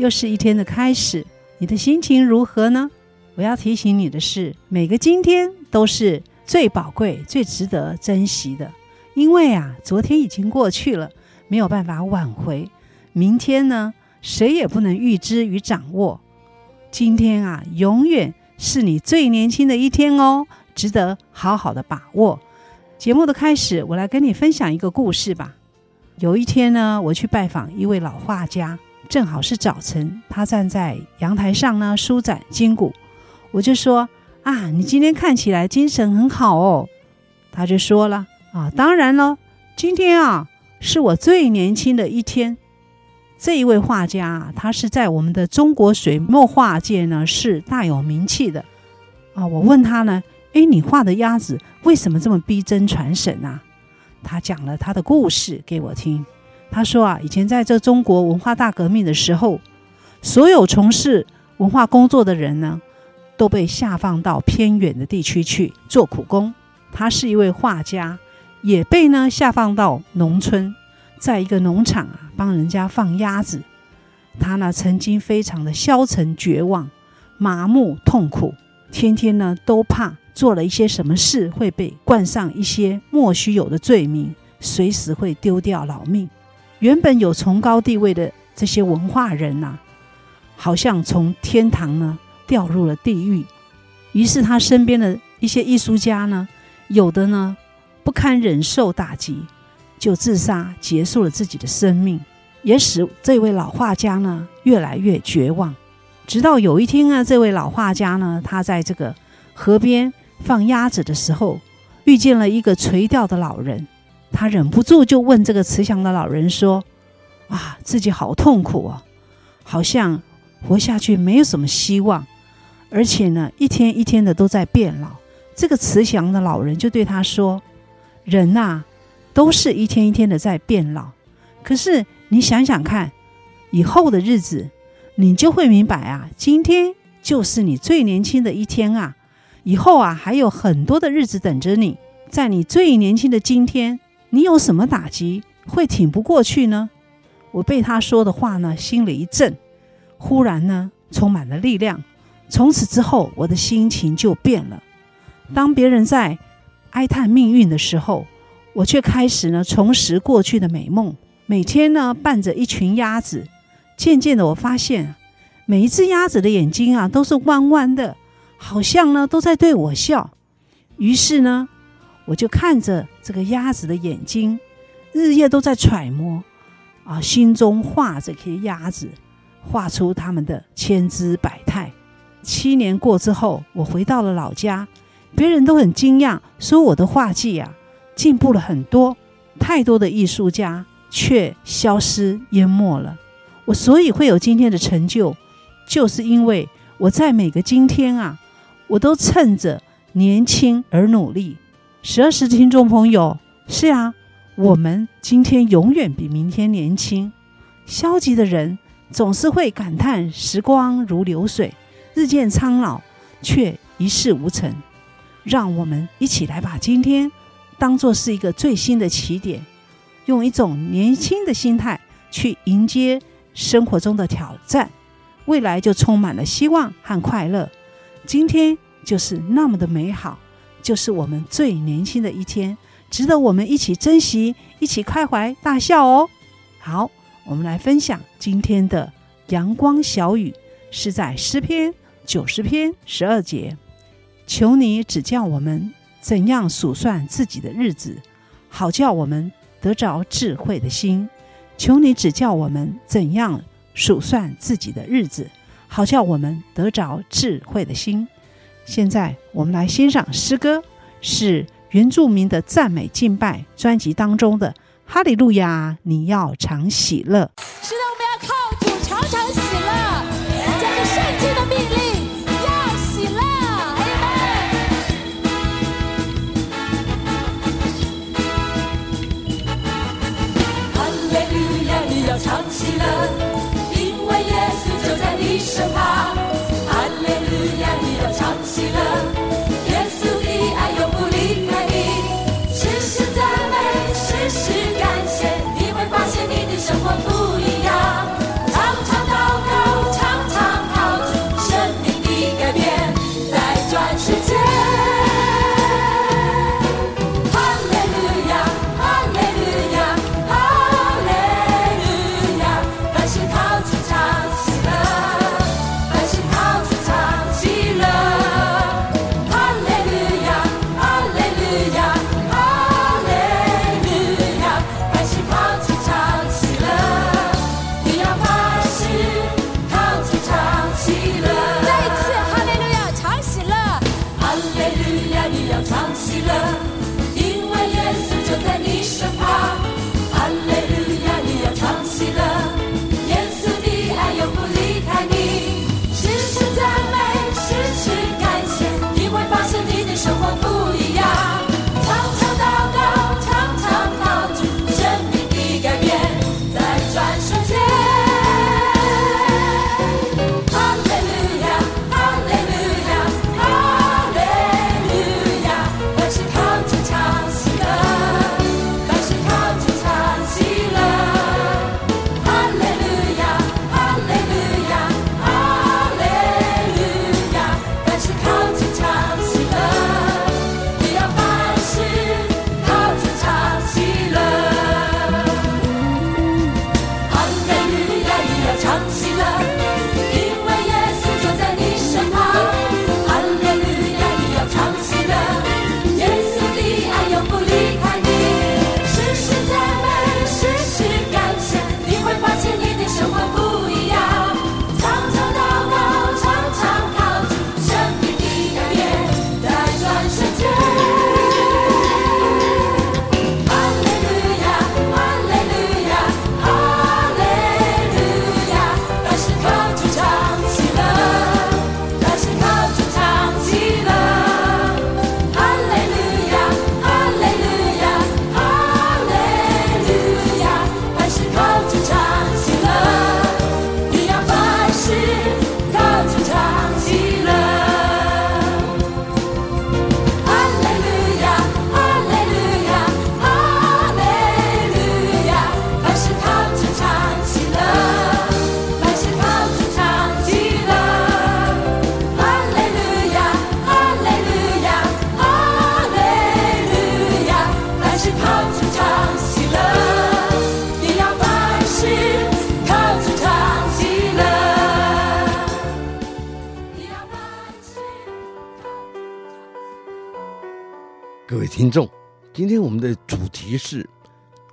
又是一天的开始，你的心情如何呢？我要提醒你的是，每个今天都是最宝贵、最值得珍惜的，因为啊，昨天已经过去了，没有办法挽回；明天呢，谁也不能预知与掌握。今天啊，永远是你最年轻的一天哦，值得好好的把握。节目的开始，我来跟你分享一个故事吧。有一天呢，我去拜访一位老画家，正好是早晨，他站在阳台上呢，舒展筋骨。我就说：“啊，你今天看起来精神很好哦。”他就说了：“啊，当然了，今天啊是我最年轻的一天。”这一位画家，他是在我们的中国水墨画界呢是大有名气的。啊，我问他呢：“诶，你画的鸭子为什么这么逼真传神啊？”他讲了他的故事给我听。他说啊，以前在这中国文化大革命的时候，所有从事文化工作的人呢，都被下放到偏远的地区去做苦工。他是一位画家，也被呢下放到农村，在一个农场啊帮人家放鸭子。他呢曾经非常的消沉绝望、麻木痛苦，天天呢都怕。做了一些什么事会被冠上一些莫须有的罪名，随时会丢掉老命。原本有崇高地位的这些文化人呐、好像从天堂呢掉入了地狱。于是他身边的一些艺术家呢，有的呢不堪忍受打击，就自杀结束了自己的生命，也使这位老画家呢越来越绝望。直到有一天啊，这位老画家呢，他在这个河边。放鸭子的时候，遇见了一个垂钓的老人，他忍不住就问这个慈祥的老人说：“啊，自己好痛苦啊，好像活下去没有什么希望，而且呢，一天一天的都在变老。”这个慈祥的老人就对他说：“人呐，都是一天一天的在变老，可是你想想看，以后的日子，你就会明白啊，今天就是你最年轻的一天啊。”以后啊，还有很多的日子等着你。在你最年轻的今天，你有什么打击会挺不过去呢？我被他说的话呢，心里一震，忽然呢，充满了力量。从此之后，我的心情就变了。当别人在哀叹命运的时候，我却开始呢，重拾过去的美梦。每天呢，伴着一群鸭子。渐渐的，我发现每一只鸭子的眼睛啊，都是弯弯的。好像呢都在对我笑，于是呢，我就看着这个鸭子的眼睛，日夜都在揣摩，啊，心中画这些鸭子，画出它们的千姿百态。七年过之后，我回到了老家，别人都很惊讶，说我的画技啊进步了很多。太多的艺术家却消失淹没了，我所以会有今天的成就，就是因为我在每个今天啊。我都趁着年轻而努力。十二时听众朋友，是啊，我们今天永远比明天年轻。消极的人总是会感叹时光如流水，日渐苍老，却一事无成。让我们一起来把今天当作是一个最新的起点，用一种年轻的心态去迎接生活中的挑战，未来就充满了希望和快乐。今天就是那么的美好，就是我们最年轻的一天，值得我们一起珍惜，一起开怀大笑哦。好，我们来分享今天的阳光小语，是在诗篇九十篇十二节。求你指教我们怎样数算自己的日子，好叫我们得着智慧的心。求你指教我们怎样数算自己的日子。好叫我们得着智慧的心。现在我们来欣赏诗歌，是原住民的赞美敬拜专辑当中的《哈利路亚》，你要常喜乐。是的，我们要靠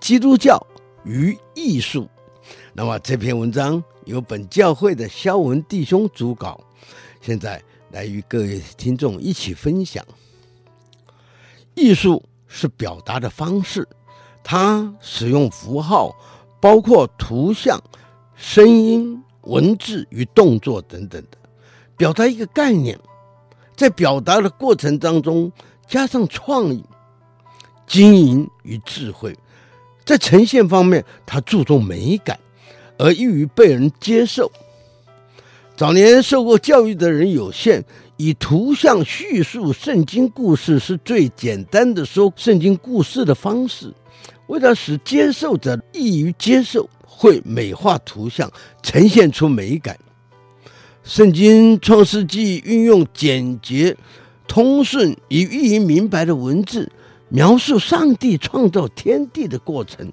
基督教与艺术。那么这篇文章由本教会的肖文弟兄主稿，现在来与各位听众一起分享。艺术是表达的方式，它使用符号，包括图像、声音、文字与动作等等的，表达一个概念，在表达的过程当中。加上创意、经营与智慧，在呈现方面，他注重美感，而易于被人接受。早年受过教育的人有限，以图像叙述圣经故事是最简单的说圣经故事的方式。为了使接受者易于接受，会美化图像，呈现出美感。圣经创世纪运用简洁。通顺与寓意明白的文字，描述上帝创造天地的过程，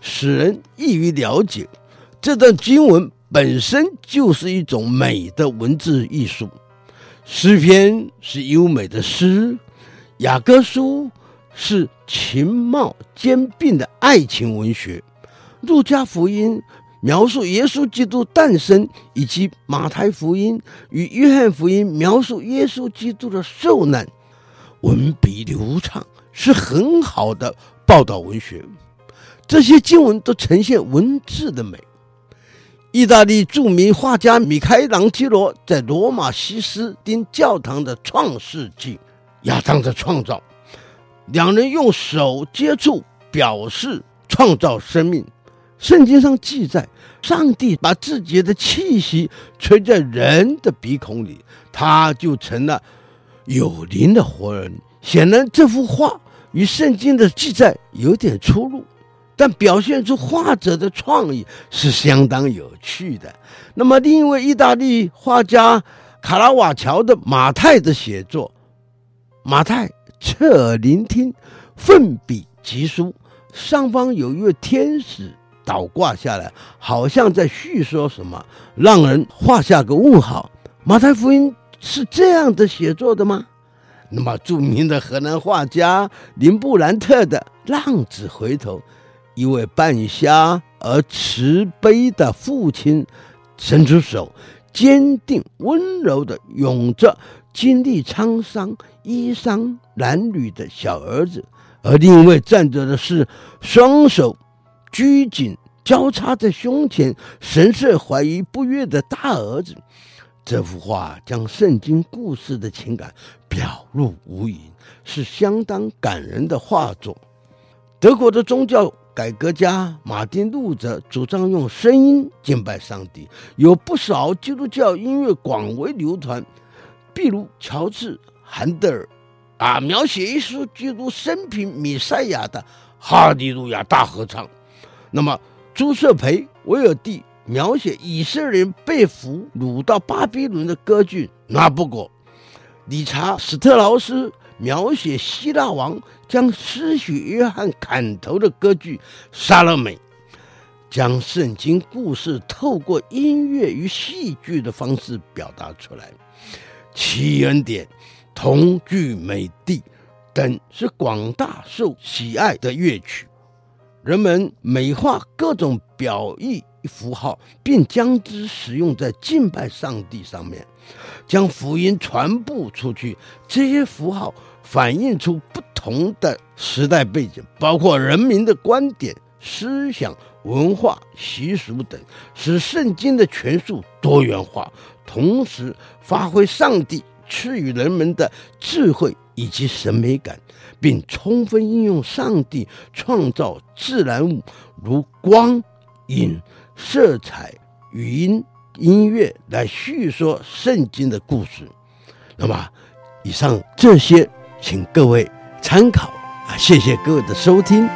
使人易于了解。这段经文本身就是一种美的文字艺术。诗篇是优美的诗，雅歌书是情貌兼并的爱情文学，路加福音。描述耶稣基督诞生，以及马太福音与约翰福音描述耶稣基督的受难，文笔流畅，是很好的报道文学。这些经文都呈现文字的美。意大利著名画家米开朗基罗在罗马西斯丁教堂的创世纪，亚当的创造，两人用手接触表示创造生命。圣经上记载，上帝把自己的气息吹在人的鼻孔里，他就成了有灵的活人。显然，这幅画与圣经的记载有点出入，但表现出画者的创意是相当有趣的。那么，另一位意大利画家卡拉瓦乔的马太的写作，马太侧耳聆听，奋笔疾书，上方有一位天使。倒挂下来，好像在叙说什么，让人画下个问号。马太福音是这样的写作的吗？那么，著名的荷兰画家林布兰特的《浪子回头》，一位半瞎而慈悲的父亲，伸出手，坚定温柔地拥着经历沧桑、衣裳褴褛的小儿子；而另一位站着的是双手。拘谨交叉在胸前，神色怀疑不悦的大儿子。这幅画将圣经故事的情感表露无遗，是相当感人的画作。德国的宗教改革家马丁·路德主张用声音敬拜上帝，有不少基督教音乐广为流传，比如乔治·韩德尔啊，描写耶稣基督生平弥赛亚的《哈利路亚大合唱》。那么，朱塞培·韦尔第描写以色列人被俘掳到巴比伦的歌剧《拿布果》，理查·史特劳斯描写希腊王将施洗约翰砍头的歌剧《莎乐美》，将圣经故事透过音乐与戏剧的方式表达出来。奇恩典、童句美地等是广大受喜爱的乐曲。人们美化各种表意符号，并将之使用在敬拜上帝上面，将福音传播出去。这些符号反映出不同的时代背景，包括人民的观点、思想、文化、习俗等，使圣经的权术多元化，同时发挥上帝赐予人们的智慧以及审美感。并充分应用上帝创造自然物，如光、影、色彩、语音、音乐来叙说圣经的故事。那么，以上这些，请各位参考啊！谢谢各位的收听。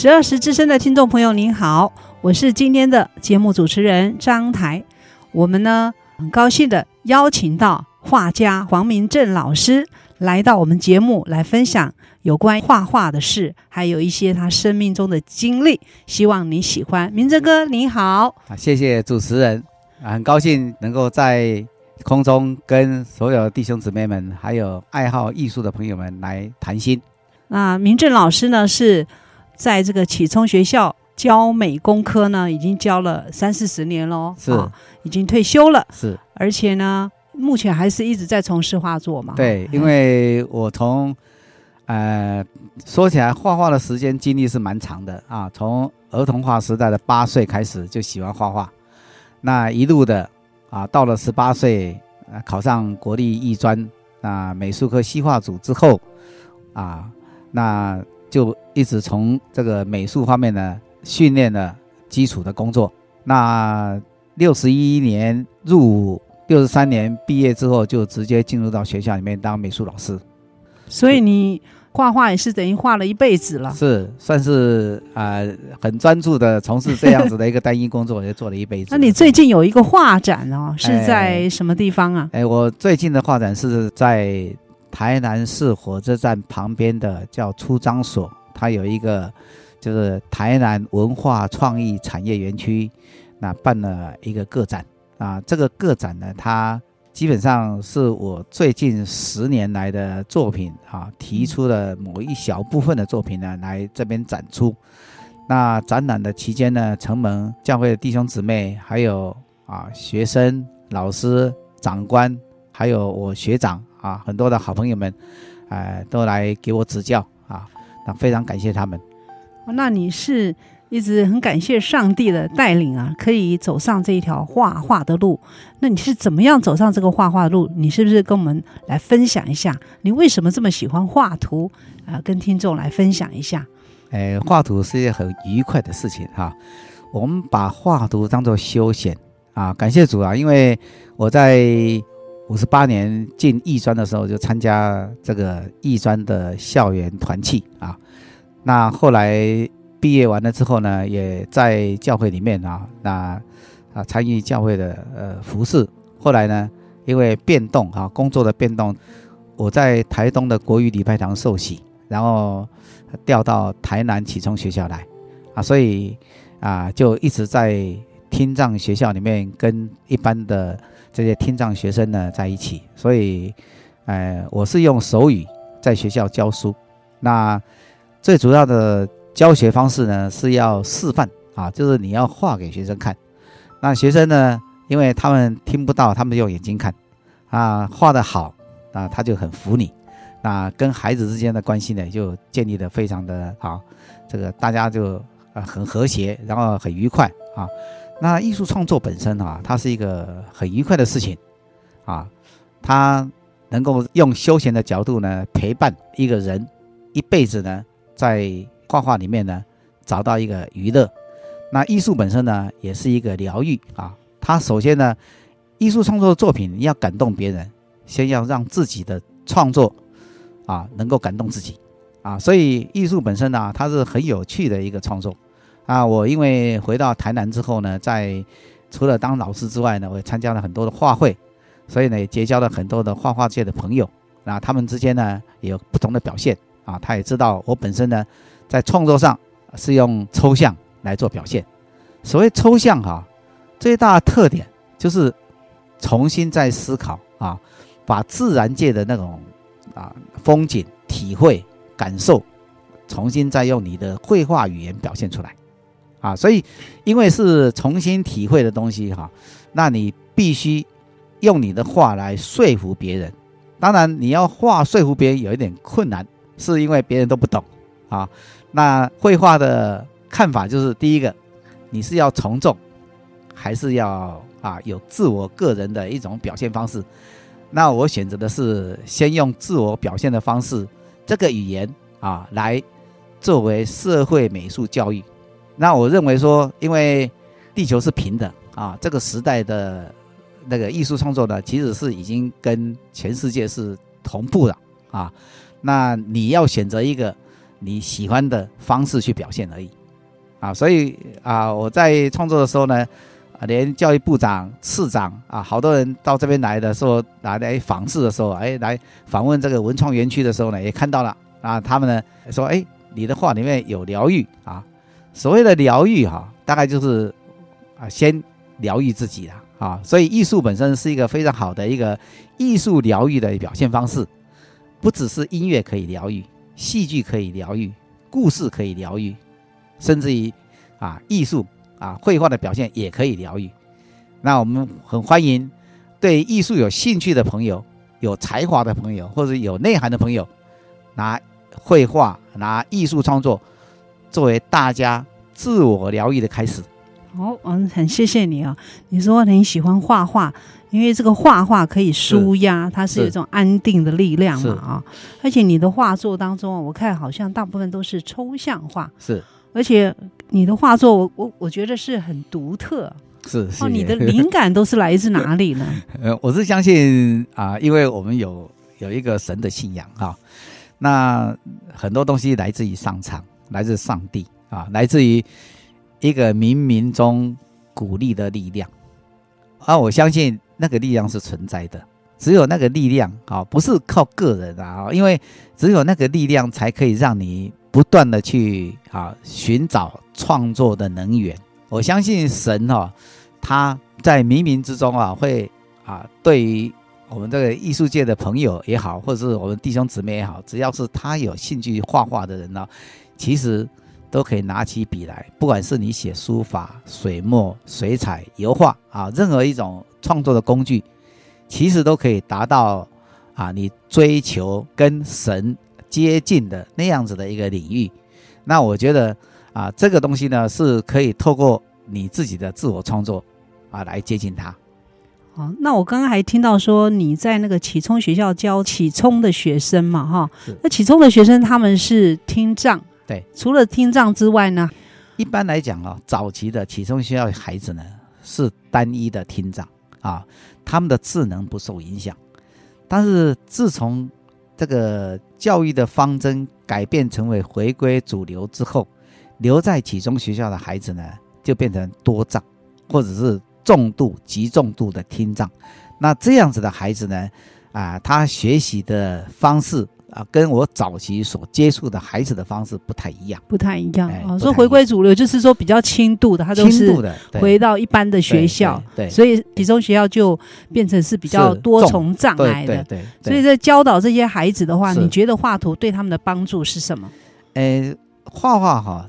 十二时之声的听众朋友，您好，我是今天的节目主持人张台。我们呢很高兴的邀请到画家黄明正老师来到我们节目来分享有关画画的事，还有一些他生命中的经历。希望你喜欢，明正哥你好。啊，谢谢主持人，啊，很高兴能够在空中跟所有弟兄姊妹们，还有爱好艺术的朋友们来谈心。那明正老师呢是。在这个启聪学校教美工科呢，已经教了三四十年喽，是、哦，已经退休了，是，而且呢，目前还是一直在从事画作嘛。对，因为我从，呃，说起来画画的时间经历是蛮长的啊，从儿童画时代的八岁开始就喜欢画画，那一路的啊，到了十八岁，啊，考上国立艺专啊美术科西画组之后，啊，那。就一直从这个美术方面呢训练了基础的工作。那六十一年入伍，六十三年毕业之后，就直接进入到学校里面当美术老师。所以你画画也是等于画了一辈子了。是，算是啊、呃，很专注的从事这样子的一个单一工作，也做了一辈子。那你最近有一个画展哦，是在什么地方啊？哎，哎，我最近的画展是在。台南市火车站旁边的叫出张所，它有一个就是台南文化创意产业园区，那办了一个个展啊。这个个展呢，它基本上是我最近十年来的作品啊，提出了某一小部分的作品呢，来这边展出。那展览的期间呢，承蒙教会的弟兄姊妹，还有啊学生、老师、长官，还有我学长啊，很多的好朋友们，呃，都来给我指教啊，那非常感谢他们。那你是？一直很感谢上帝的带领啊，可以走上这一条画画的路。那你是怎么样走上这个画画的路？你是不是跟我们来分享一下？你为什么这么喜欢画图啊、呃？跟听众来分享一下。哎，画图是一件很愉快的事情哈、啊。我们把画图当做休闲啊。感谢主啊，因为我在五十八年进艺专的时候就参加这个艺专的校园团契啊。那后来。毕业完了之后呢，也在教会里面啊，那啊参与教会的呃服事。后来呢，因为变动啊，工作的变动，我在台东的国语礼拜堂受洗，然后调到台南启聪学校来啊，所以啊就一直在听障学校里面跟一般的这些听障学生呢在一起。所以，呃，我是用手语在学校教书。那最主要的。教学方式呢是要示范啊，就是你要画给学生看。那学生呢，因为他们听不到，他们用眼睛看啊，画得好啊，他就很服你。那跟孩子之间的关系呢，就建立得非常的好，这个大家就啊很和谐，然后很愉快啊。那艺术创作本身啊，它是一个很愉快的事情啊，它能够用休闲的角度呢陪伴一个人一辈子呢，在。画画里面呢，找到一个娱乐，那艺术本身呢，也是一个疗愈啊。它首先呢，艺术创作的作品要感动别人，先要让自己的创作啊能够感动自己啊。所以艺术本身呢，它是很有趣的一个创作啊。我因为回到台南之后呢，在除了当老师之外呢，我也参加了很多的画会，所以呢，也结交了很多的画画界的朋友。那他们之间呢，也有不同的表现啊。他也知道我本身呢。在创作上是用抽象来做表现。所谓抽象哈，最大的特点就是重新再思考啊，把自然界的那种啊风景、体会、感受，重新再用你的绘画语言表现出来啊。所以，因为是重新体会的东西哈，那你必须用你的话来说服别人。当然，你要话说服别人有一点困难，是因为别人都不懂啊。那绘画的看法就是，第一个，你是要从众，还是要啊有自我个人的一种表现方式？那我选择的是先用自我表现的方式，这个语言啊来作为社会美术教育。那我认为说，因为地球是平的啊，这个时代的那个艺术创作呢，其实是已经跟全世界是同步了啊。那你要选择一个。你喜欢的方式去表现而已，啊，所以啊，我在创作的时候呢，连教育部长、次长啊，好多人到这边来的时候，来来访视的时候，哎，来访问这个文创园区的时候呢，也看到了啊，他们呢说，哎，你的画里面有疗愈啊，所谓的疗愈哈，大概就是啊，先疗愈自己了啊，所以艺术本身是一个非常好的一个艺术疗愈的表现方式，不只是音乐可以疗愈。戏剧可以疗愈，故事可以疗愈，甚至于啊，艺术啊，绘画的表现也可以疗愈。那我们很欢迎对艺术有兴趣的朋友、有才华的朋友，或者有内涵的朋友，拿绘画、拿艺术创作作为大家自我疗愈的开始。好，嗯，很谢谢你啊。你说你喜欢画画。因为这个画画可以舒压，它是一种安定的力量嘛啊！而且你的画作当中，我看好像大部分都是抽象画，是。而且你的画作，我我我觉得是很独特，是。哦，你的灵感都是来自哪里呢？呃，我是相信啊，因为我们有有一个神的信仰哈，那很多东西来自于上苍，来自上帝啊，来自于一个冥冥中鼓励的力量啊，我相信。那个力量是存在的，只有那个力量啊，不是靠个人啊，因为只有那个力量才可以让你不断的去啊寻找创作的能源。我相信神哈，他在冥冥之中啊会啊对于我们这个艺术界的朋友也好，或者是我们弟兄姊妹也好，只要是他有兴趣画画的人呢，其实都可以拿起笔来，不管是你写书法、水墨、水彩、油画啊，任何一种创作的工具，其实都可以达到啊，你追求跟神接近的那样子的一个领域。那我觉得啊，这个东西呢，是可以透过你自己的自我创作啊来接近它。哦，那我刚刚还听到说你在那个启聪学校教启聪的学生嘛，哈，那启聪的学生他们是听障，对，除了听障之外呢，一般来讲啊，早期的启聪学校的孩子呢是单一的听障啊，他们的智能不受影响，但是自从这个教育的方针改变成为回归主流之后，留在启聪学校的孩子呢就变成多障，或者是。重度、极重度的听障，那这样子的孩子呢，啊，他学习的方式啊，跟我早期所接触的孩子的方式不太一样，不太一样。哎、哦，说回归主流，就是说比较轻度的，他都是回到一般的学校，对，所以启聪学校就变成是比较多重障碍的。对对，对，对，所以在教导这些孩子的话，你觉得画图对他们的帮助是什么？呃，画画哈，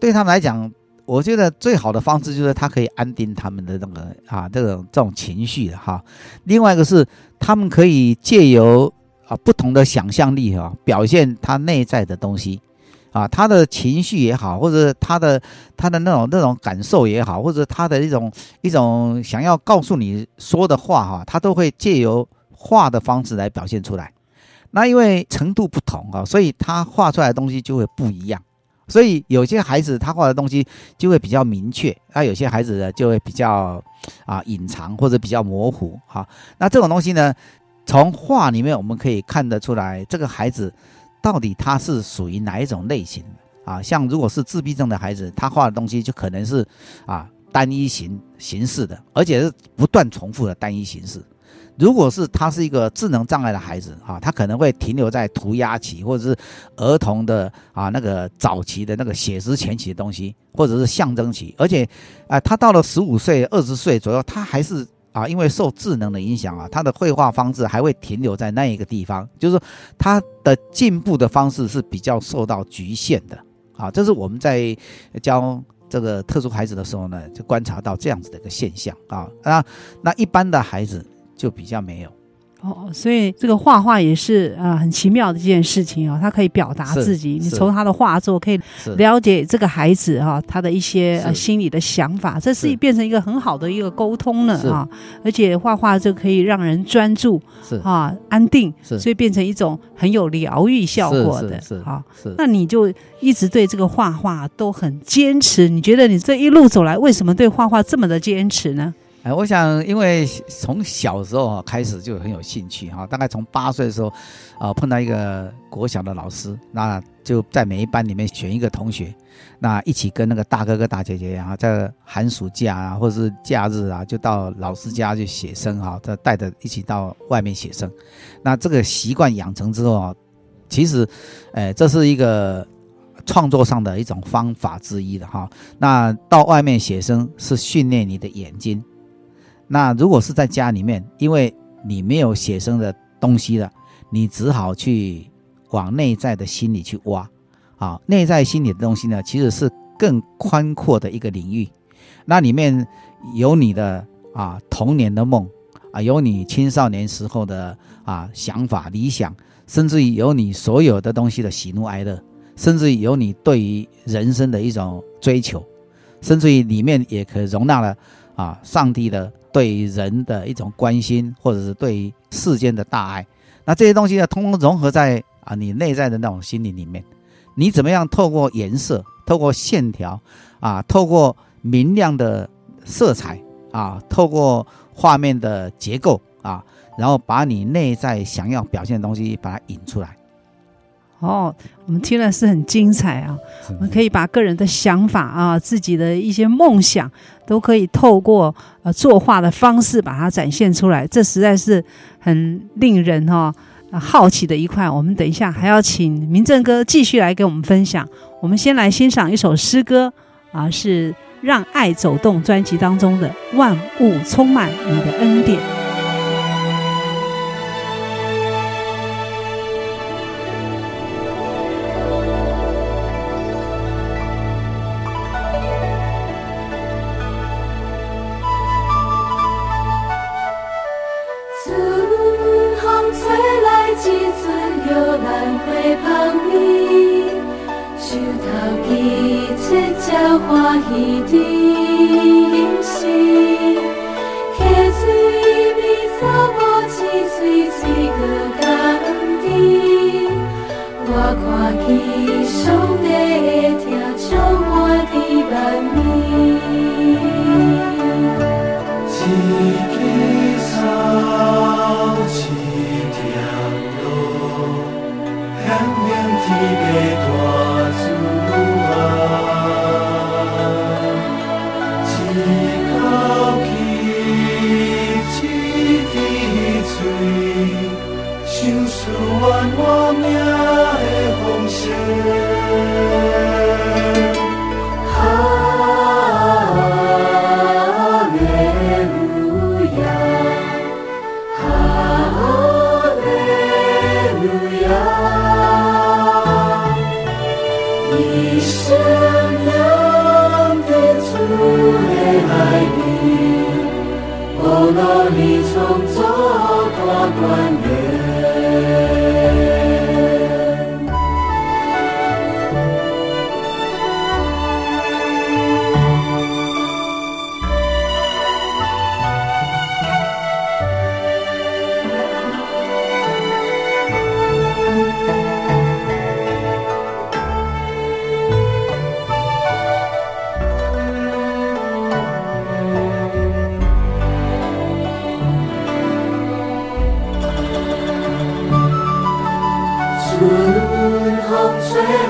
对他们来讲。我觉得最好的方式就是他可以安定他们的那个啊，这种这种情绪的哈。另外一个是他们可以借由啊不同的想象力哈，表现他内在的东西啊，他的情绪也好，或者他的他的那种那种感受也好，或者他的一种一种想要告诉你说的话哈，他都会借由画的方式来表现出来。那因为程度不同啊，所以他画出来的东西就会不一样。所以有些孩子他画的东西就会比较明确，那有些孩子呢就会比较啊隐藏或者比较模糊哈。那这种东西呢，从画里面我们可以看得出来，这个孩子到底他是属于哪一种类型啊？像如果是自闭症的孩子，他画的东西就可能是啊单一形形式的，而且是不断重复的单一形式。如果是他是一个智能障碍的孩子啊，他可能会停留在涂鸦期，或者是儿童的啊那个早期的那个写实前期的东西，或者是象征期，而且啊，他到了十五岁、二十岁左右，他还是啊，因为受智能的影响啊，他的绘画方式还会停留在那一个地方，就是说他的进步的方式是比较受到局限的啊。这是我们在教这个特殊孩子的时候呢，就观察到这样子的一个现象啊。那那一般的孩子。就比较没有哦，所以这个画画也是啊、呃，很奇妙的一件事情哦。他可以表达自己，你从他的画作可以了解这个孩子哈、哦，他的一些呃心理的想法，这是变成一个很好的一个沟通了啊。而且画画就可以让人专注，是啊，安定，所以变成一种很有疗愈效果的，是啊。那你就一直对这个画画都很坚持，你觉得你这一路走来，为什么对画画这么的坚持呢？哎，我想，因为从小时候啊开始就很有兴趣哈，大概从八岁的时候，啊碰到一个国小的老师，那就在每一班里面选一个同学，那一起跟那个大哥哥大姐姐啊，在寒暑假啊或者是假日啊，就到老师家去写生哈，他带着一起到外面写生。那这个习惯养成之后啊，其实，哎，这是一个创作上的一种方法之一的哈。那到外面写生是训练你的眼睛。那如果是在家里面，因为你没有写生的东西了，你只好去往内在的心里去挖，啊，内在心里的东西呢，其实是更宽阔的一个领域，那里面有你的啊童年的梦，啊，有你青少年时候的啊想法理想，甚至于有你所有的东西的喜怒哀乐，甚至于有你对于人生的一种追求，甚至于里面也可容纳了啊上帝的。对人的一种关心，或者是对世间的大爱，那这些东西呢，通通融合在啊你内在的那种心灵里面。你怎么样透过颜色，透过线条，啊，透过明亮的色彩，啊，透过画面的结构，啊，然后把你内在想要表现的东西把它引出来。哦，我们听了是很精彩啊！我们可以把个人的想法啊，自己的一些梦想，都可以透过呃作画的方式把它展现出来，这实在是很令人哈、哦、好奇的一块。我们等一下还要请明正哥继续来给我们分享。我们先来欣赏一首诗歌啊，是《让爱走动》专辑当中的《万物充满你的恩典》。香会扑你手花衣当隐形 kaise kaise kahoon 向命 One.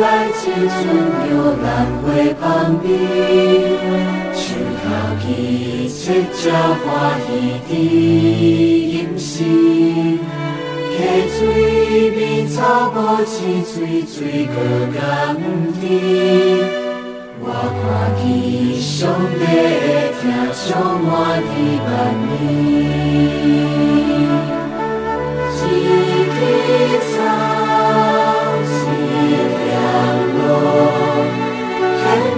在青春有兰花旁边想头去七角花一的音讯溪水边草木青翠翠可感知我看见雄爷爷跳出我的万里一匹苍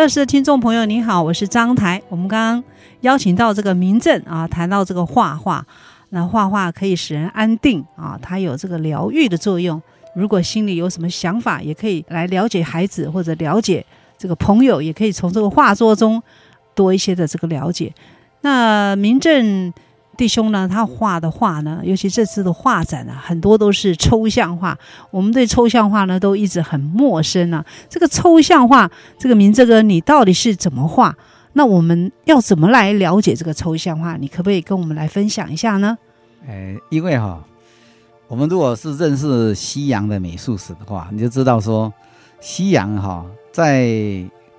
二时的听众朋友，你好，我是张台。我们刚刚邀请到这个明正啊，谈到这个画画，那画画可以使人安定啊，它有这个疗愈的作用。如果心里有什么想法，也可以来了解孩子或者了解这个朋友，也可以从这个画作中多一些的这个了解。那明正。弟兄呢，他画的画呢，尤其这次的画展呢，很多都是抽象画。我们对抽象画呢，都一直很陌生、啊。这个抽象画，这个明正哥，你到底是怎么画？那我们要怎么来了解这个抽象画？你可不可以跟我们来分享一下呢？呃，因为哈，我们如果是认识西洋的美术史的话，你就知道说，西洋哈，在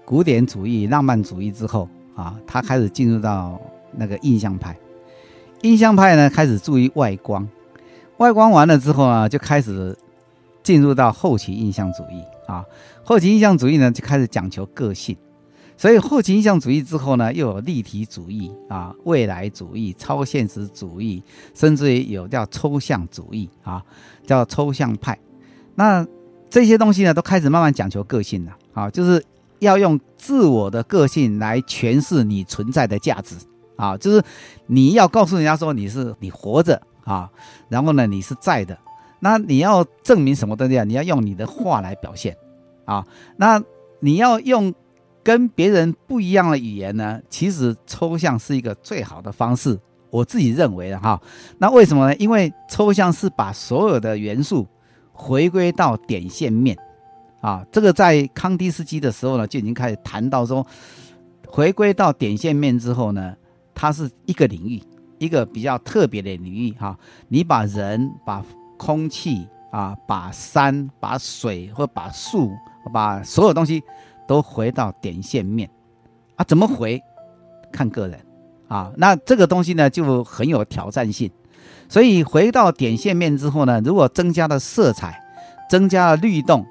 古典主义、浪漫主义之后啊，他开始进入到那个印象派。印象派呢，开始注意外观，外观完了之后呢，就开始进入到后期印象主义啊。后期印象主义呢，就开始讲求个性。所以后期印象主义之后呢，又有立体主义啊、未来主义、超现实主义，甚至于有叫抽象主义啊，叫抽象派。那这些东西呢，都开始慢慢讲求个性了啊，就是要用自我的个性来诠释你存在的价值啊，就是你要告诉人家说你是你活着啊，然后呢你是在的，那你要证明什么东西啊？你要用你的话来表现啊，那你要用。跟别人不一样的语言呢，其实抽象是一个最好的方式，我自己认为的哈。那为什么呢？因为抽象是把所有的元素回归到点线面啊。这个在康定斯基的时候呢，就已经开始谈到说，回归到点线面之后呢，它是一个领域，一个比较特别的领域哈。你把人、把空气啊、把山、把水或把树、把所有东西。都回到点线面啊？怎么回？看个人啊。那这个东西呢，就很有挑战性。所以回到点线面之后呢，如果增加了色彩，增加了律动，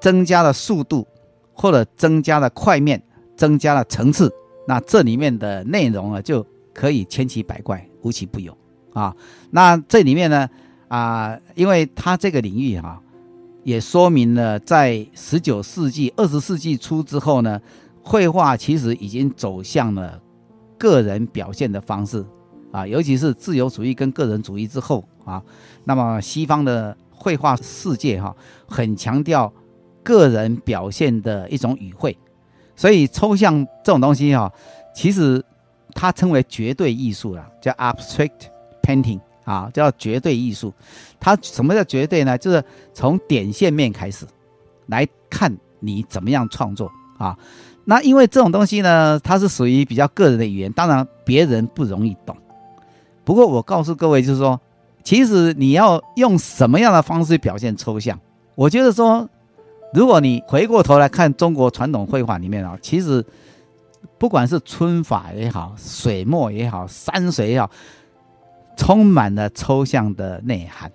增加了速度，或者增加了块面，增加了层次，那这里面的内容呢，就可以千奇百怪，无奇不有啊。那这里面呢，啊，因为它这个领域哈、也说明了，在十九世纪、二十世纪初之后呢，绘画其实已经走向了个人表现的方式啊，尤其是自由主义跟个人主义之后啊，那么西方的绘画世界哈、很强调个人表现的一种语汇，所以抽象这种东西哈、啊，其实它称为绝对艺术了，叫 abstract painting。啊，叫绝对艺术。它什么叫绝对呢？就是从点线面开始来看你怎么样创作啊。那因为这种东西呢，它是属于比较个人的语言，当然别人不容易懂。不过我告诉各位，就是说，其实你要用什么样的方式表现抽象？我觉得说，如果你回过头来看中国传统绘画里面啊，其实不管是皴法也好，水墨也好，山水也好。充满了抽象的内涵，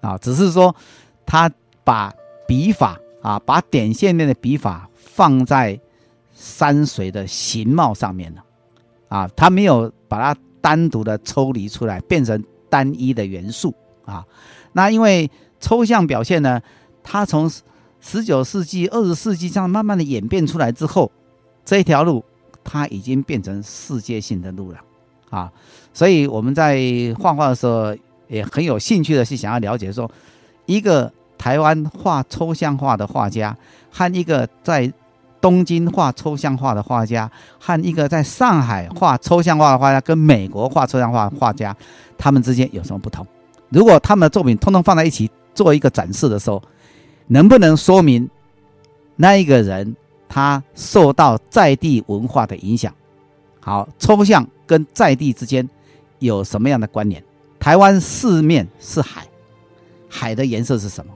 啊，只是说他把笔法啊，把点线面的笔法放在山水的形貌上面了，啊，他没有把它单独的抽离出来，变成单一的元素啊。那因为抽象表现呢，它从十九世纪、二十世纪这样慢慢的演变出来之后，这一条路它已经变成世界性的路了。啊，所以我们在画画的时候也很有兴趣的是想要了解说，一个台湾画抽象画的画家和一个在东京画抽象画的画家和一个在上海画抽象画的画家跟美国画抽象画的画家，他们之间有什么不同？如果他们的作品通通放在一起做一个展示的时候，能不能说明那一个人他受到在地文化的影响？好，抽象跟在地之间有什么样的关联？台湾四面是海，海的颜色是什么？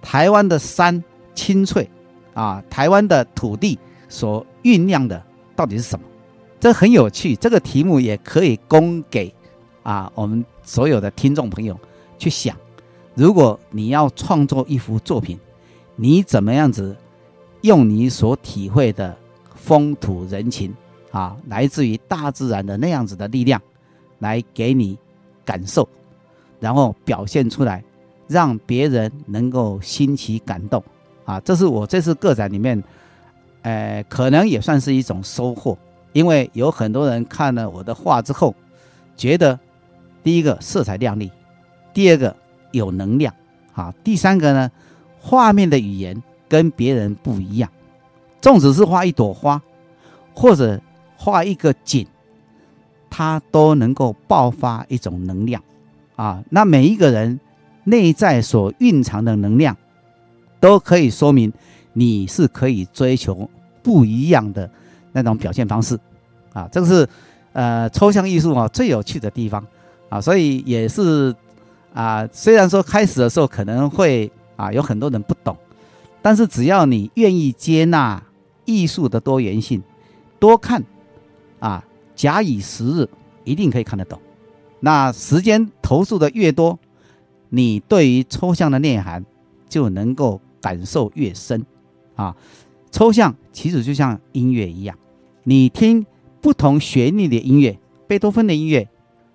台湾的山青翠啊，台湾的土地所酝酿的到底是什么？这很有趣，这个题目也可以供给啊我们所有的听众朋友去想。如果你要创作一幅作品，你怎么样子用你所体会的风土人情？啊，来自于大自然的那样子的力量，来给你感受，然后表现出来，让别人能够心起感动。啊，这是我这次个展里面，呃，可能也算是一种收获，因为有很多人看了我的画之后，觉得第一个色彩亮丽，第二个有能量，啊，第三个呢，画面的语言跟别人不一样，纵使是画一朵花，或者。画一个景，它都能够爆发一种能量，啊，那每一个人内在所蕴藏的能量，都可以说明你是可以追求不一样的那种表现方式，啊，这个是呃抽象艺术啊最有趣的地方，啊，所以也是啊，虽然说开始的时候可能会啊有很多人不懂，但是只要你愿意接纳艺术的多元性，多看。啊，假以时日，一定可以看得懂。那时间投注的越多，你对于抽象的内涵就能够感受越深啊。抽象其实就像音乐一样，你听不同旋律的音乐，贝多芬的音乐、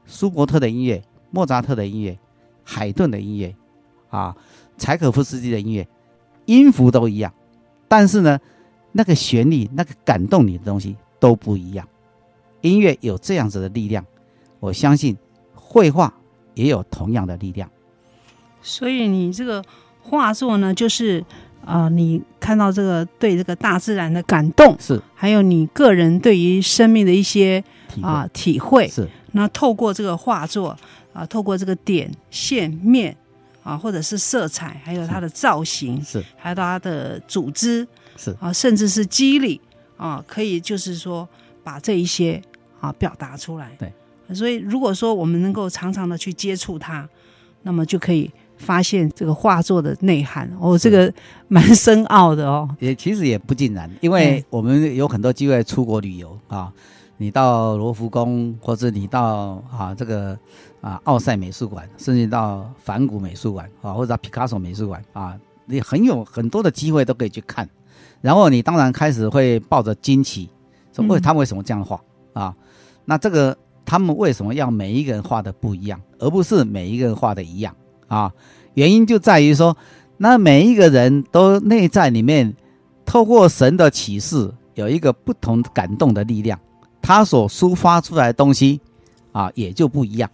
舒伯特的音乐、莫扎特的音乐、海顿的音乐啊、柴可夫斯基的音乐，音符都一样，但是呢，那个旋律、那个感动你的东西都不一样。音乐有这样子的力量，我相信绘画也有同样的力量。所以你这个画作呢，就是啊、呃，你看到这个对这个大自然的感动是，还有你个人对于生命的一些啊体会是。那透过这个画作啊、呃，透过这个点线面啊，或者是色彩，还有它的造型是，还有它的组织是啊，甚至是肌理啊，可以就是说把这一些啊表达出来。对，所以如果说我们能够常常的去接触它，那么就可以。发现这个画作的内涵哦，这个蛮深奥的哦。也其实也不尽然，因为我们有很多机会出国旅游啊，你到罗浮宫，或者你到啊这个啊奥赛美术馆，甚至到梵谷美术馆啊，或者到皮卡索美术馆啊，你很有很多的机会都可以去看。然后你当然开始会抱着惊奇，说为他们为什么这样画啊？那这个他们为什么要每一个人画的不一样，而不是每一个人画的一样？啊，原因就在于说，那每一个人都内在里面，透过神的启示，有一个不同感动的力量，他所抒发出来的东西，啊，也就不一样，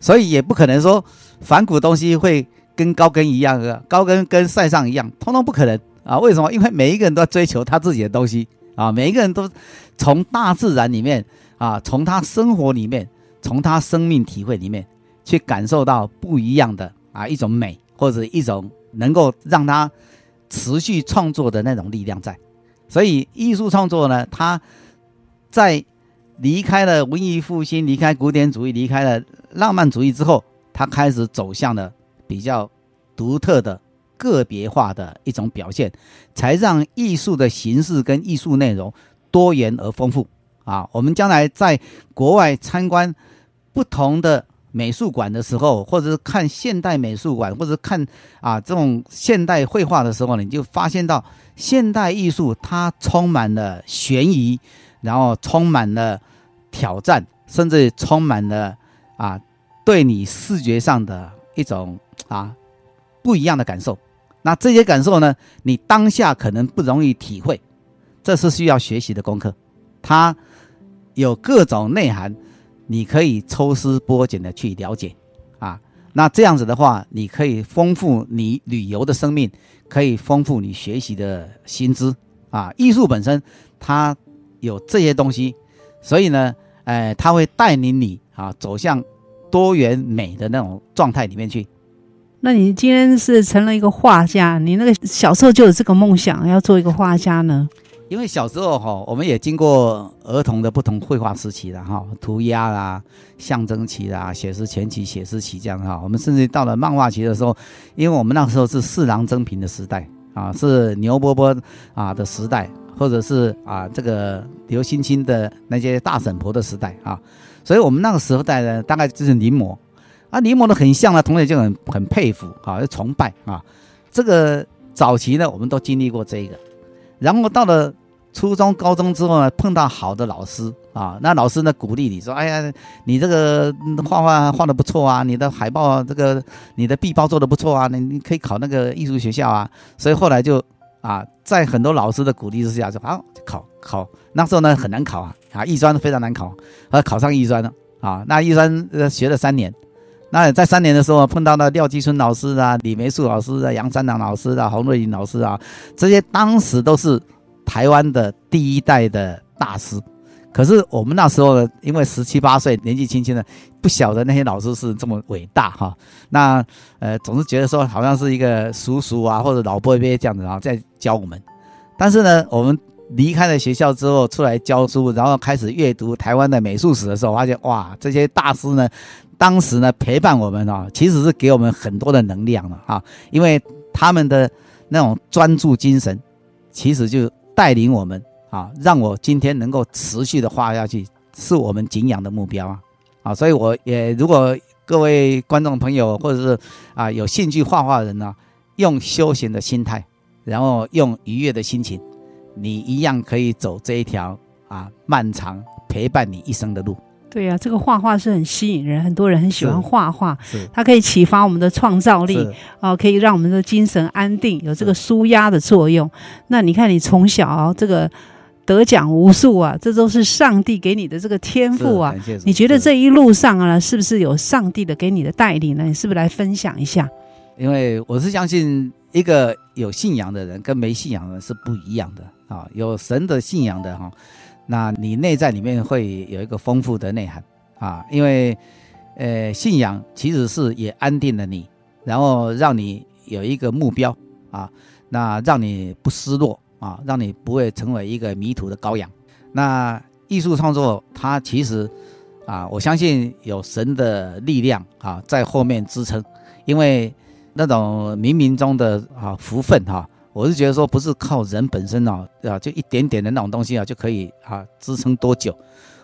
所以也不可能说梵谷东西会跟高更一样的，高更跟塞尚一样，通通不可能啊！为什么？因为每一个人都要追求他自己的东西啊，每一个人都从大自然里面啊，从他生活里面，从他生命体会里面去感受到不一样的。啊，一种美或者一种能够让他持续创作的那种力量在，所以艺术创作呢，他在离开了文艺复兴、离开古典主义、离开了浪漫主义之后，他开始走向了比较独特的、个别化的一种表现，才让艺术的形式跟艺术内容多元而丰富。啊，我们将来在国外参观不同的。美术馆的时候，或者是看现代美术馆，或者是看啊这种现代绘画的时候，你就发现到现代艺术它充满了悬疑，然后充满了挑战，甚至充满了啊对你视觉上的一种啊不一样的感受。那这些感受呢，你当下可能不容易体会，这是需要学习的功课。它有各种内涵。你可以抽丝剥茧的去了解，啊，那这样子的话，你可以丰富你旅游的生命，可以丰富你学习的薪资，啊，艺术本身它有这些东西，所以呢，呃，它会带领你啊走向多元美的那种状态里面去。那你今天是成了一个画家，你那个小时候就有这个梦想要做一个画家呢？因为小时候哈，我们也经过儿童的不同绘画时期了哈，涂鸦啦、象征期啦、写实前期、写实期这样哈。我们甚至到了漫画期的时候，因为我们那时候是四郎真平的时代啊，是牛伯伯啊的时代，或者是啊这个刘星星的那些大婶婆的时代啊，所以我们那个时候代呢，大概就是临摹啊，临摹的很像呢，同学就很很佩服啊，崇拜啊。这个早期呢，我们都经历过这个。然后到了初中、高中之后呢，碰到好的老师啊，那老师呢鼓励你说：“哎呀，你这个画画画的不错啊，你的海报这个你的壁报做的不错啊，你你可以考那个艺术学校啊。”所以后来就啊，在很多老师的鼓励之下，就啊考考。那时候呢很难考啊，啊艺专非常难考，啊考上艺专了啊。那艺专呃学了三年，那在三年的时候碰到了廖继春老师啊、李梅树老师啊、杨三郎老师啊、洪瑞麟老师啊，这些当时都是。台湾的第一代的大师，可是我们那时候呢，因为十七八岁，年纪轻轻的，不晓得那些老师是这么伟大哈。那呃，总是觉得说好像是一个叔叔啊，或者老伯伯这样子啊，在教我们。但是呢，我们离开了学校之后，出来教书，然后开始阅读台湾的美术史的时候，发现哇，这些大师呢，当时呢陪伴我们啊，其实是给我们很多的能量了啊，因为他们的那种专注精神，其实就。带领我们啊，让我今天能够持续的画下去，是我们景仰的目标啊啊！所以我也如果各位观众朋友，或者是啊有兴趣画画的人呢，用休闲的心态，然后用愉悦的心情，你一样可以走这一条啊漫长陪伴你一生的路。对呀、啊，这个画画是很吸引人，很多人很喜欢画画，它可以启发我们的创造力，啊、呃，可以让我们的精神安定，有这个舒压的作用。那你看，你从小、哦、这个得奖无数啊，这都是上帝给你的这个天赋啊。你觉得这一路上啊，是不是有上帝的给你的带领呢？你是不是来分享一下？因为我是相信，一个有信仰的人跟没信仰的人是不一样的啊。有神的信仰的哈。那你内在里面会有一个丰富的内涵啊，因为，呃，信仰其实是也安定了你，然后让你有一个目标啊，那让你不失落啊，让你不会成为一个迷途的羔羊。那艺术创作它其实啊，我相信有神的力量啊在后面支撑，因为那种冥冥中的啊福分哈。我是觉得说，不是靠人本身啊，啊，就一点点的那种东西啊，就可以啊支撑多久，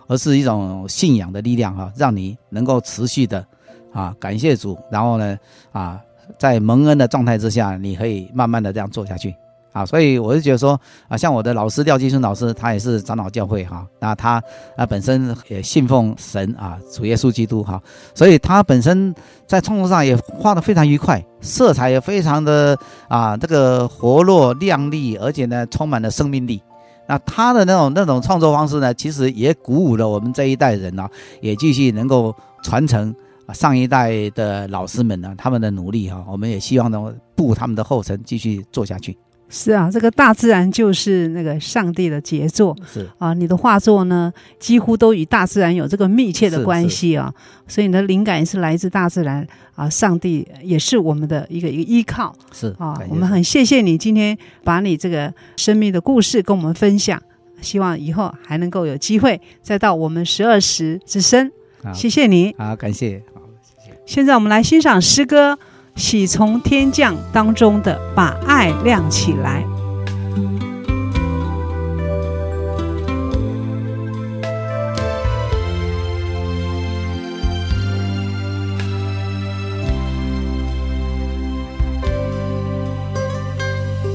而是一种信仰的力量哈，让你能够持续的啊感谢主，然后呢啊在蒙恩的状态之下，你可以慢慢的这样做下去。啊，所以我就觉得说啊，像我的老师廖继春老师，他也是长老教会哈，那他啊本身也信奉神啊，主耶稣基督哈，所以他本身在创作上也画得非常愉快，色彩也非常的啊这个活络亮丽，而且呢充满了生命力。那他的那种那种创作方式呢，其实也鼓舞了我们这一代人呢，也继续能够传承啊上一代的老师们呢他们的努力哈，我们也希望能步他们的后尘，继续做下去。是啊，这个大自然就是那个上帝的杰作。是啊，你的画作呢，几乎都与大自然有这个密切的关系啊。所以你的灵感也是来自大自然啊，上帝也是我们的一个一个依靠。是啊，我们很谢谢你今天把你这个生命的故事跟我们分享。希望以后还能够有机会再到我们十二时之声。谢谢你。好，感谢。好，谢谢。现在我们来欣赏诗歌。喜从天降当中的把爱亮起来，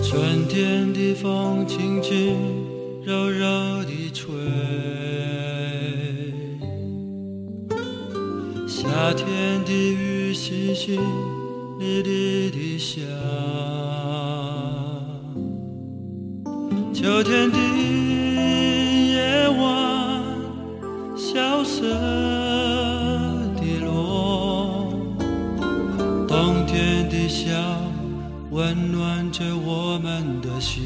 春天的风轻轻柔柔地吹，夏天的雨淅淅。滴滴的下，秋天的夜晚，萧瑟的落，冬天的笑，温暖着我们的心，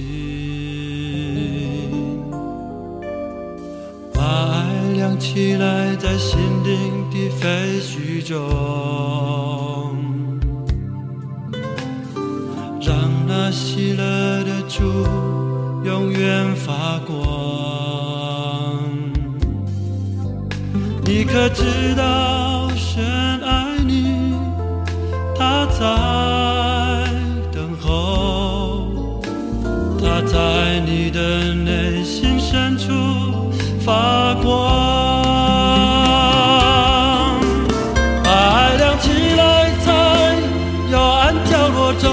把爱亮起来，在心灵的废墟中。知道，神爱你，他在等候，他在你的内心深处发光。把爱亮起来，在幽暗角落中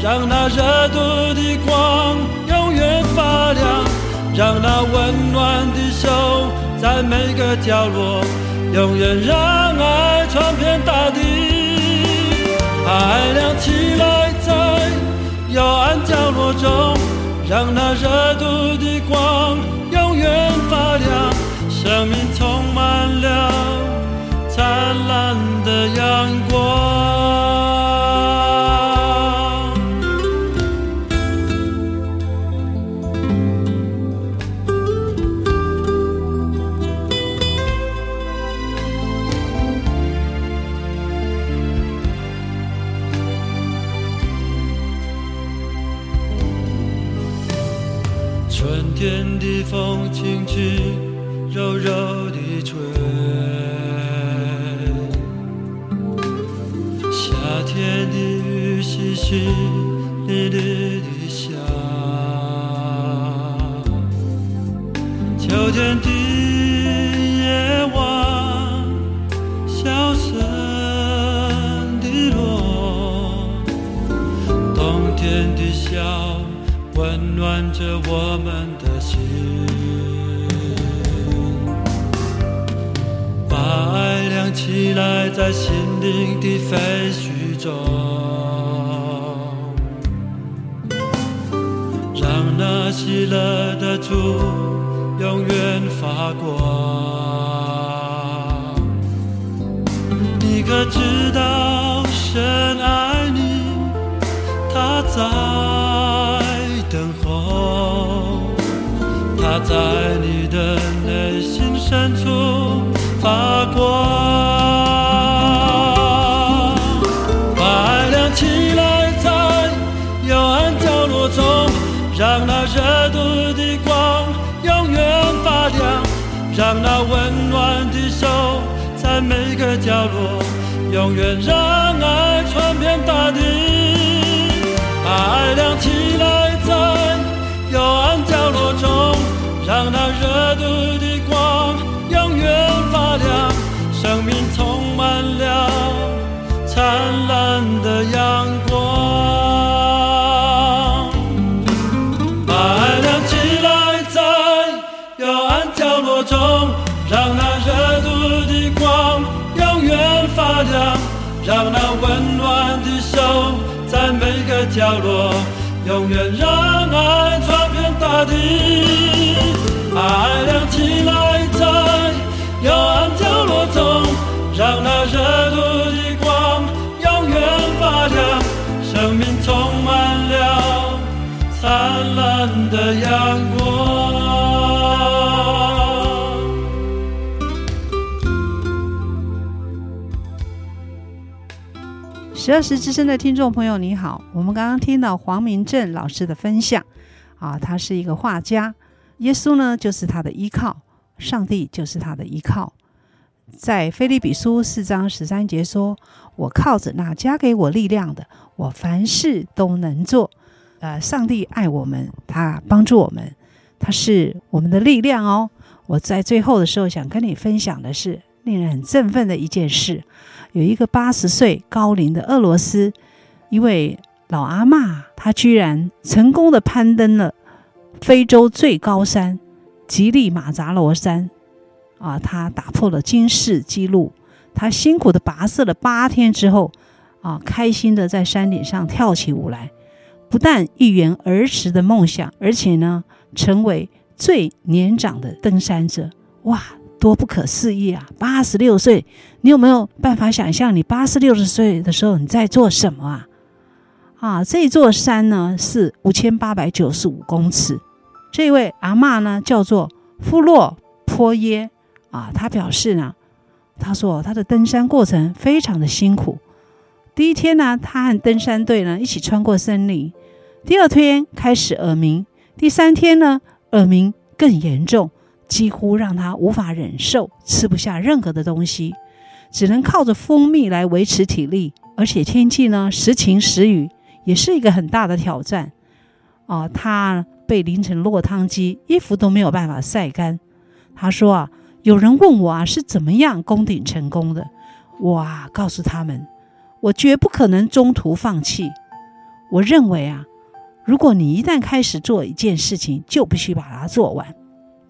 让那热度的光永远发亮，让那温暖的手在每个角落，永远让爱传遍大地。爱亮起来，在幽暗角落中，让那热度的光雨永远让那温暖的手在每个角落，永远让爱传遍大地。把爱亮起来，在幽暗角落中，让那热度的光永远发亮，生命充满了灿烂的阳光。十二时之声的听众朋友，你好，我们刚刚听到黄明正老师的分享，啊，他是一个画家。耶稣呢，就是他的依靠；上帝就是他的依靠。在腓立比书四章十三节说：“我靠着那加给我力量的，我凡事都能做。”呃，上帝爱我们，他帮助我们，他是我们的力量哦。我在最后的时候想跟你分享的是令人很振奋的一件事：有一个八十岁高龄的俄罗斯一位老阿嬷，她居然成功的攀登了。非洲最高山吉力马扎罗山，啊，他打破了金世纪录。他辛苦的跋涉了八天之后，啊，开心的在山顶上跳起舞来，不但一圆儿时的梦想，而且呢，成为最年长的登山者。哇，多不可思议啊！八十六岁，你有没有办法想象你八十六十岁的时候你在做什么啊？啊，这座山呢是五千八百九十五公尺。这位阿嬷呢，叫做弗洛坡耶啊。他表示呢，他说他的登山过程非常的辛苦。第一天呢，他和登山队呢一起穿过森林。第二天开始耳鸣，第三天呢，耳鸣更严重，几乎让他无法忍受，吃不下任何的东西，只能靠着蜂蜜来维持体力。而且天气呢，时晴时雨，也是一个很大的挑战啊。他。被淋成落汤鸡，衣服都没有办法晒干。他说啊，有人问我啊，是怎么样攻顶成功的？我啊，告诉他们，我绝不可能中途放弃。我认为啊，如果你一旦开始做一件事情，就必须把它做完。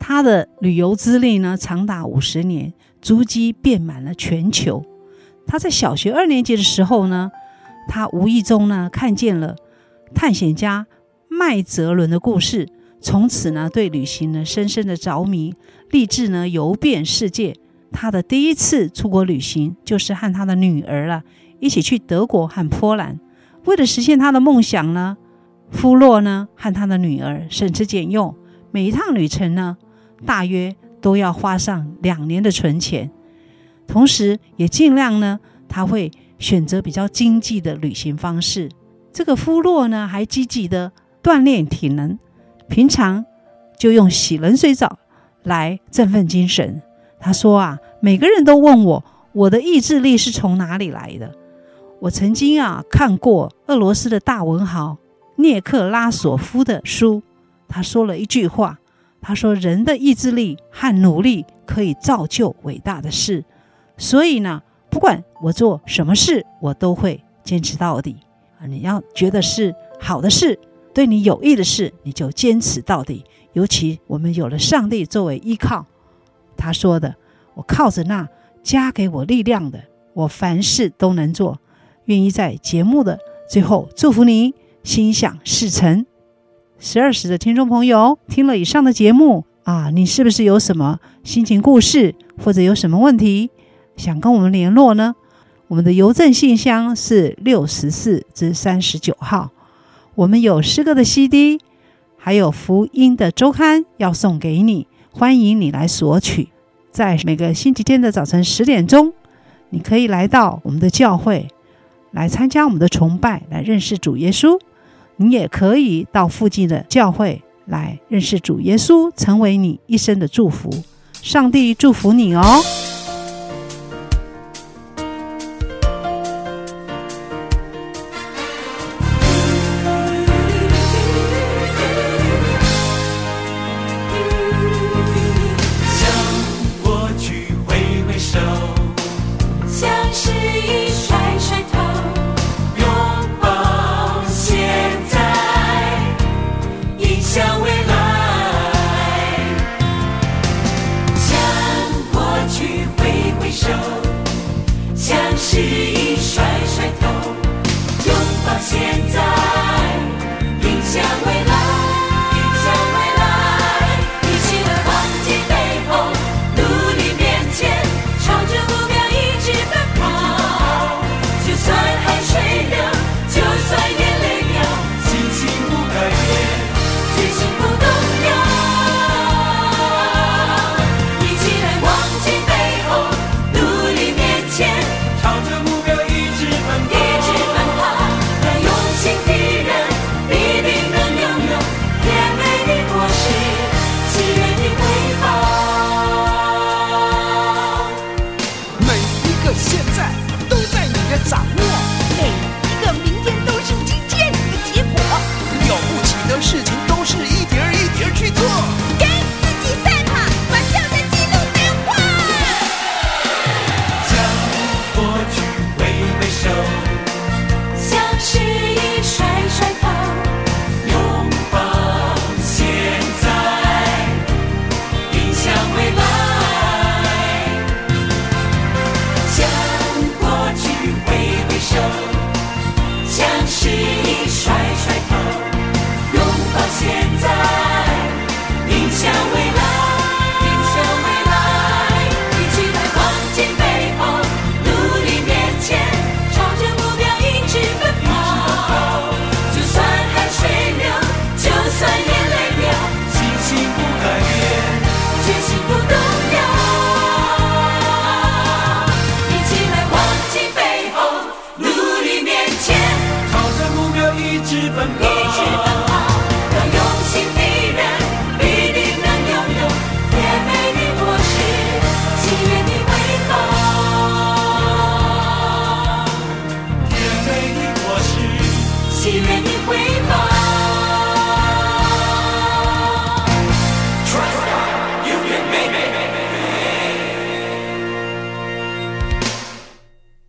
他的旅游资历呢，长达五十年，足迹遍满了全球。他在小学二年级的时候呢，他无意中呢，看见了探险家。麦哲伦的故事，从此呢对旅行呢深深的着迷，立志呢游遍世界。他的第一次出国旅行，就是和他的女儿啊一起去德国和波兰。为了实现他的梦想呢，夫洛呢和他的女儿省吃俭用，每一趟旅程呢大约都要花上两年的存钱，同时也尽量呢他会选择比较经济的旅行方式。这个夫洛呢还积极的。锻炼体能，平常就用洗冷水澡来振奋精神。他说啊，每个人都问我，我的意志力是从哪里来的？我曾经啊看过俄罗斯的大文豪涅克拉索夫的书，他说了一句话，他说人的意志力和努力可以造就伟大的事。所以呢，不管我做什么事，我都会坚持到底。啊，你要觉得是好的事。对你有益的事，你就坚持到底。尤其我们有了上帝作为依靠，他说的：“我靠着那加给我力量的，我凡事都能做。”愿意在节目的最后祝福你心想事成。十二时的听众朋友，听了以上的节目啊，你是不是有什么心情故事，或者有什么问题想跟我们联络呢？我们的邮政信箱是六十四至三十九号。我们有诗歌的 CD，还有福音的周刊要送给你，欢迎你来索取。在每个星期天的早晨十点钟，你可以来到我们的教会来参加我们的崇拜，来认识主耶稣。你也可以到附近的教会来认识主耶稣，成为你一生的祝福。上帝祝福你哦。